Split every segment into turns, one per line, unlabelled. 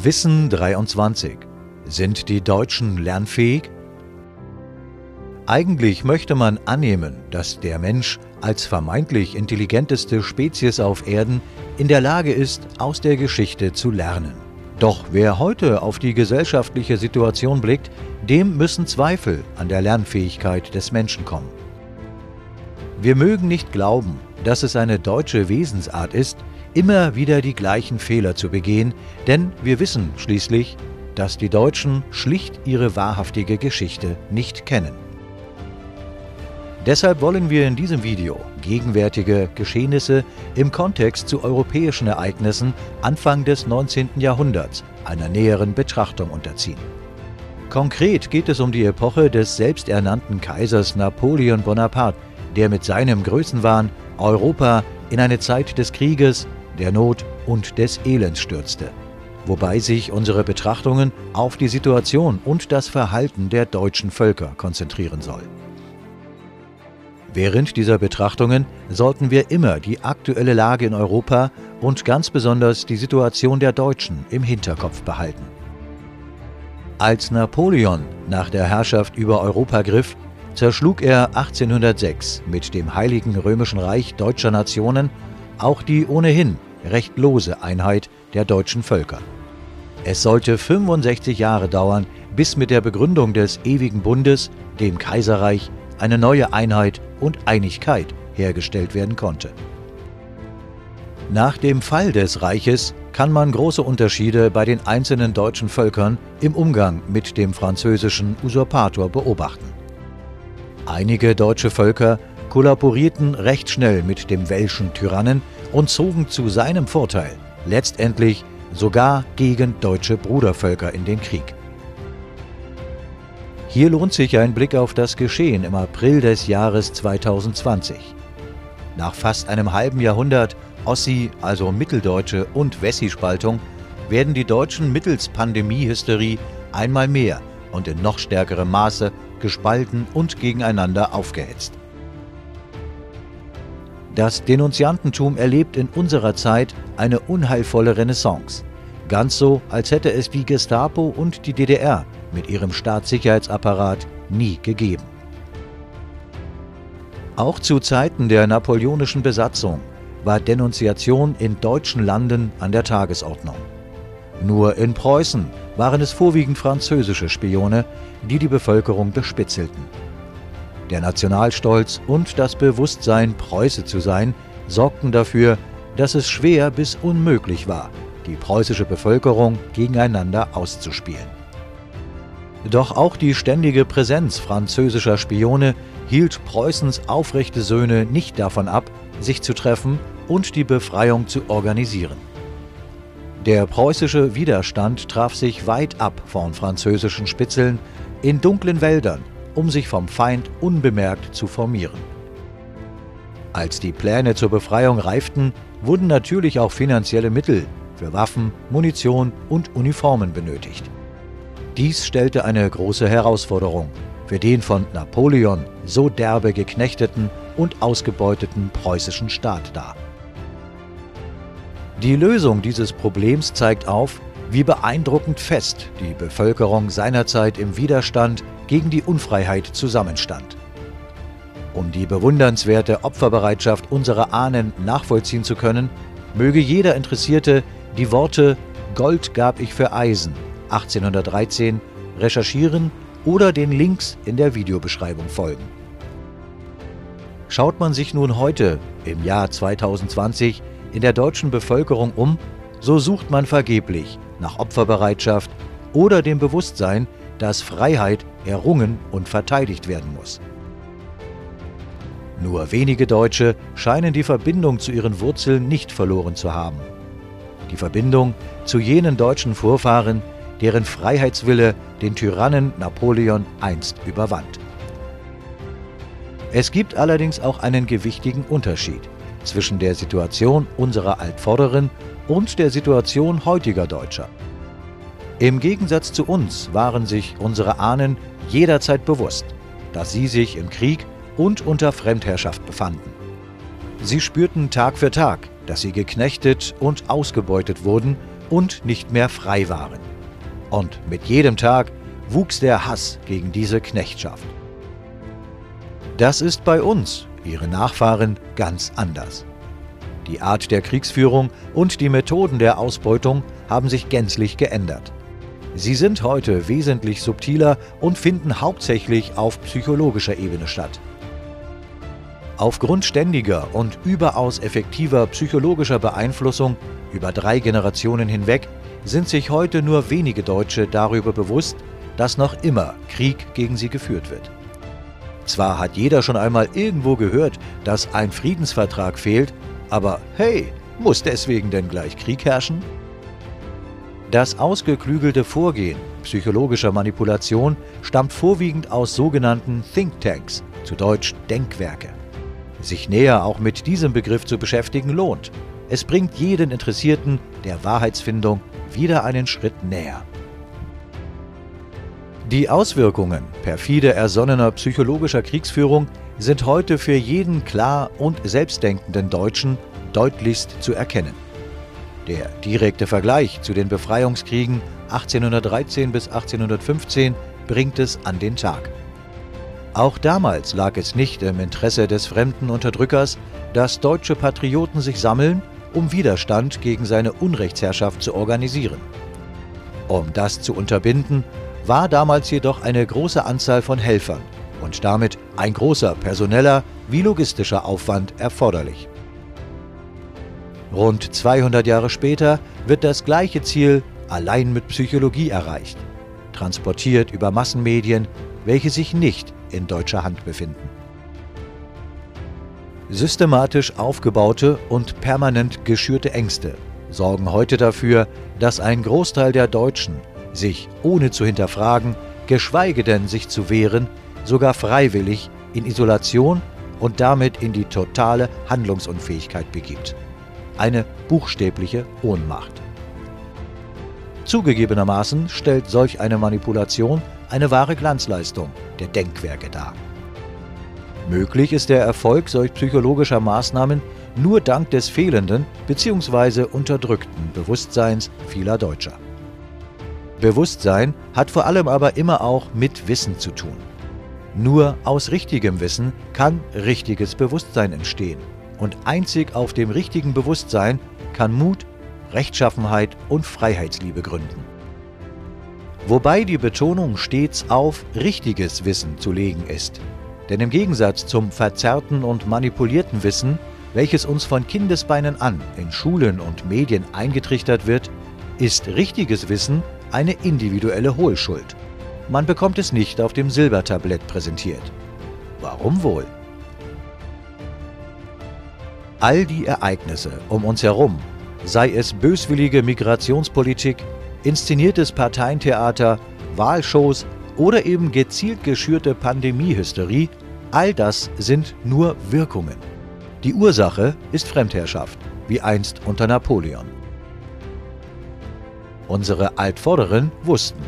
Wissen 23. Sind die Deutschen lernfähig? Eigentlich möchte man annehmen, dass der Mensch als vermeintlich intelligenteste Spezies auf Erden in der Lage ist, aus der Geschichte zu lernen. Doch wer heute auf die gesellschaftliche Situation blickt, dem müssen Zweifel an der Lernfähigkeit des Menschen kommen. Wir mögen nicht glauben, dass es eine deutsche Wesensart ist, immer wieder die gleichen Fehler zu begehen, denn wir wissen schließlich, dass die Deutschen schlicht ihre wahrhaftige Geschichte nicht kennen. Deshalb wollen wir in diesem Video gegenwärtige Geschehnisse im Kontext zu europäischen Ereignissen Anfang des 19. Jahrhunderts einer näheren Betrachtung unterziehen. Konkret geht es um die Epoche des selbsternannten Kaisers Napoleon Bonaparte, der mit seinem Größenwahn Europa in eine Zeit des Krieges, der Not und des Elends stürzte, wobei sich unsere Betrachtungen auf die Situation und das Verhalten der deutschen Völker konzentrieren soll. Während dieser Betrachtungen sollten wir immer die aktuelle Lage in Europa und ganz besonders die Situation der Deutschen im Hinterkopf behalten. Als Napoleon nach der Herrschaft über Europa griff, zerschlug er 1806 mit dem Heiligen Römischen Reich deutscher Nationen auch die ohnehin recht lose Einheit der deutschen Völker. Es sollte 65 Jahre dauern, bis mit der Begründung des ewigen Bundes, dem Kaiserreich, eine neue Einheit und Einigkeit hergestellt werden konnte. Nach dem Fall des Reiches kann man große Unterschiede bei den einzelnen deutschen Völkern im Umgang mit dem französischen Usurpator beobachten. Einige deutsche Völker kollaborierten recht schnell mit dem welschen Tyrannen und zogen zu seinem Vorteil letztendlich sogar gegen deutsche Brudervölker in den Krieg. Hier lohnt sich ein Blick auf das Geschehen im April des Jahres 2020. Nach fast einem halben Jahrhundert Ossi, also Mitteldeutsche und Wessi-Spaltung, werden die Deutschen mittels Pandemiehysterie einmal mehr und in noch stärkerem Maße gespalten und gegeneinander aufgehetzt. Das Denunziantentum erlebt in unserer Zeit eine unheilvolle Renaissance. Ganz so, als hätte es die Gestapo und die DDR mit ihrem Staatssicherheitsapparat nie gegeben. Auch zu Zeiten der napoleonischen Besatzung war Denunziation in deutschen Landen an der Tagesordnung. Nur in Preußen waren es vorwiegend französische Spione, die die Bevölkerung bespitzelten. Der Nationalstolz und das Bewusstsein, Preuße zu sein, sorgten dafür, dass es schwer bis unmöglich war, die preußische Bevölkerung gegeneinander auszuspielen. Doch auch die ständige Präsenz französischer Spione hielt Preußens aufrechte Söhne nicht davon ab, sich zu treffen und die Befreiung zu organisieren. Der preußische Widerstand traf sich weit ab von französischen Spitzeln in dunklen Wäldern, um sich vom Feind unbemerkt zu formieren. Als die Pläne zur Befreiung reiften, wurden natürlich auch finanzielle Mittel für Waffen, Munition und Uniformen benötigt. Dies stellte eine große Herausforderung für den von Napoleon so derbe geknechteten und ausgebeuteten preußischen Staat dar. Die Lösung dieses Problems zeigt auf, wie beeindruckend fest die Bevölkerung seinerzeit im Widerstand gegen die Unfreiheit zusammenstand. Um die bewundernswerte Opferbereitschaft unserer Ahnen nachvollziehen zu können, möge jeder Interessierte die Worte Gold gab ich für Eisen 1813 recherchieren oder den Links in der Videobeschreibung folgen. Schaut man sich nun heute, im Jahr 2020, in der deutschen Bevölkerung um, so sucht man vergeblich nach Opferbereitschaft oder dem Bewusstsein, dass Freiheit errungen und verteidigt werden muss. Nur wenige Deutsche scheinen die Verbindung zu ihren Wurzeln nicht verloren zu haben. Die Verbindung zu jenen deutschen Vorfahren, deren Freiheitswille den Tyrannen Napoleon einst überwand. Es gibt allerdings auch einen gewichtigen Unterschied zwischen der Situation unserer Altvorderen und der Situation heutiger Deutscher. Im Gegensatz zu uns waren sich unsere Ahnen jederzeit bewusst, dass sie sich im Krieg und unter Fremdherrschaft befanden. Sie spürten Tag für Tag, dass sie geknechtet und ausgebeutet wurden und nicht mehr frei waren. Und mit jedem Tag wuchs der Hass gegen diese Knechtschaft. Das ist bei uns, ihre Nachfahren, ganz anders. Die Art der Kriegsführung und die Methoden der Ausbeutung haben sich gänzlich geändert. Sie sind heute wesentlich subtiler und finden hauptsächlich auf psychologischer Ebene statt. Aufgrund ständiger und überaus effektiver psychologischer Beeinflussung über drei Generationen hinweg sind sich heute nur wenige Deutsche darüber bewusst, dass noch immer Krieg gegen sie geführt wird. Zwar hat jeder schon einmal irgendwo gehört, dass ein Friedensvertrag fehlt, aber hey, muss deswegen denn gleich Krieg herrschen? Das ausgeklügelte Vorgehen psychologischer Manipulation stammt vorwiegend aus sogenannten Thinktanks, zu Deutsch Denkwerke. Sich näher auch mit diesem Begriff zu beschäftigen lohnt. Es bringt jeden Interessierten der Wahrheitsfindung wieder einen Schritt näher. Die Auswirkungen perfide ersonnener psychologischer Kriegsführung sind heute für jeden klar und selbstdenkenden Deutschen deutlichst zu erkennen. Der direkte Vergleich zu den Befreiungskriegen 1813 bis 1815 bringt es an den Tag. Auch damals lag es nicht im Interesse des fremden Unterdrückers, dass deutsche Patrioten sich sammeln, um Widerstand gegen seine Unrechtsherrschaft zu organisieren. Um das zu unterbinden, war damals jedoch eine große Anzahl von Helfern und damit ein großer personeller wie logistischer Aufwand erforderlich. Rund 200 Jahre später wird das gleiche Ziel allein mit Psychologie erreicht, transportiert über Massenmedien, welche sich nicht in deutscher Hand befinden. Systematisch aufgebaute und permanent geschürte Ängste sorgen heute dafür, dass ein Großteil der Deutschen sich, ohne zu hinterfragen, geschweige denn sich zu wehren, sogar freiwillig in Isolation und damit in die totale Handlungsunfähigkeit begibt eine buchstäbliche Ohnmacht. Zugegebenermaßen stellt solch eine Manipulation eine wahre Glanzleistung der Denkwerke dar. Möglich ist der Erfolg solch psychologischer Maßnahmen nur dank des fehlenden bzw. unterdrückten Bewusstseins vieler Deutscher. Bewusstsein hat vor allem aber immer auch mit Wissen zu tun. Nur aus richtigem Wissen kann richtiges Bewusstsein entstehen und einzig auf dem richtigen Bewusstsein kann Mut, Rechtschaffenheit und Freiheitsliebe gründen. Wobei die Betonung stets auf richtiges Wissen zu legen ist. Denn im Gegensatz zum verzerrten und manipulierten Wissen, welches uns von Kindesbeinen an in Schulen und Medien eingetrichtert wird, ist richtiges Wissen eine individuelle Hohlschuld. Man bekommt es nicht auf dem Silbertablett präsentiert. Warum wohl? All die Ereignisse um uns herum, sei es böswillige Migrationspolitik, inszeniertes Parteientheater, Wahlshows oder eben gezielt geschürte Pandemiehysterie, all das sind nur Wirkungen. Die Ursache ist Fremdherrschaft, wie einst unter Napoleon. Unsere Altvorderen wussten,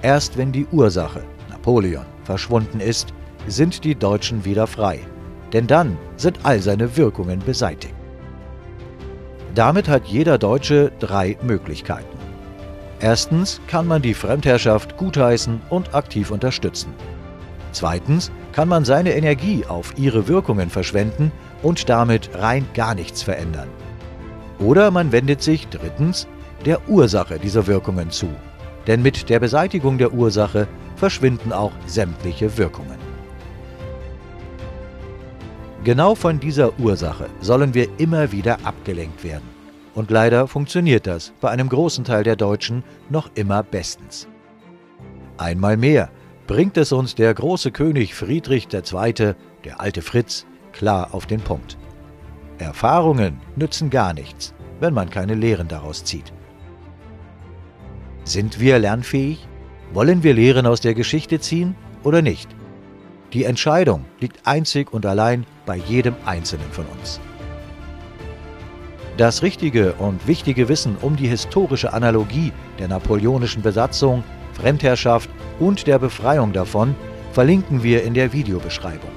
erst wenn die Ursache, Napoleon, verschwunden ist, sind die Deutschen wieder frei denn dann sind all seine Wirkungen beseitigt. Damit hat jeder Deutsche drei Möglichkeiten. Erstens kann man die Fremdherrschaft gutheißen und aktiv unterstützen. Zweitens kann man seine Energie auf ihre Wirkungen verschwenden und damit rein gar nichts verändern. Oder man wendet sich drittens der Ursache dieser Wirkungen zu, denn mit der Beseitigung der Ursache verschwinden auch sämtliche Wirkungen. Genau von dieser Ursache sollen wir immer wieder abgelenkt werden. Und leider funktioniert das bei einem großen Teil der Deutschen noch immer bestens. Einmal mehr bringt es uns der große König Friedrich II., der alte Fritz, klar auf den Punkt. Erfahrungen nützen gar nichts, wenn man keine Lehren daraus zieht. Sind wir lernfähig? Wollen wir Lehren aus der Geschichte ziehen oder nicht? Die Entscheidung liegt einzig und allein bei jedem Einzelnen von uns. Das richtige und wichtige Wissen um die historische Analogie der napoleonischen Besatzung, Fremdherrschaft und der Befreiung davon verlinken wir in der Videobeschreibung.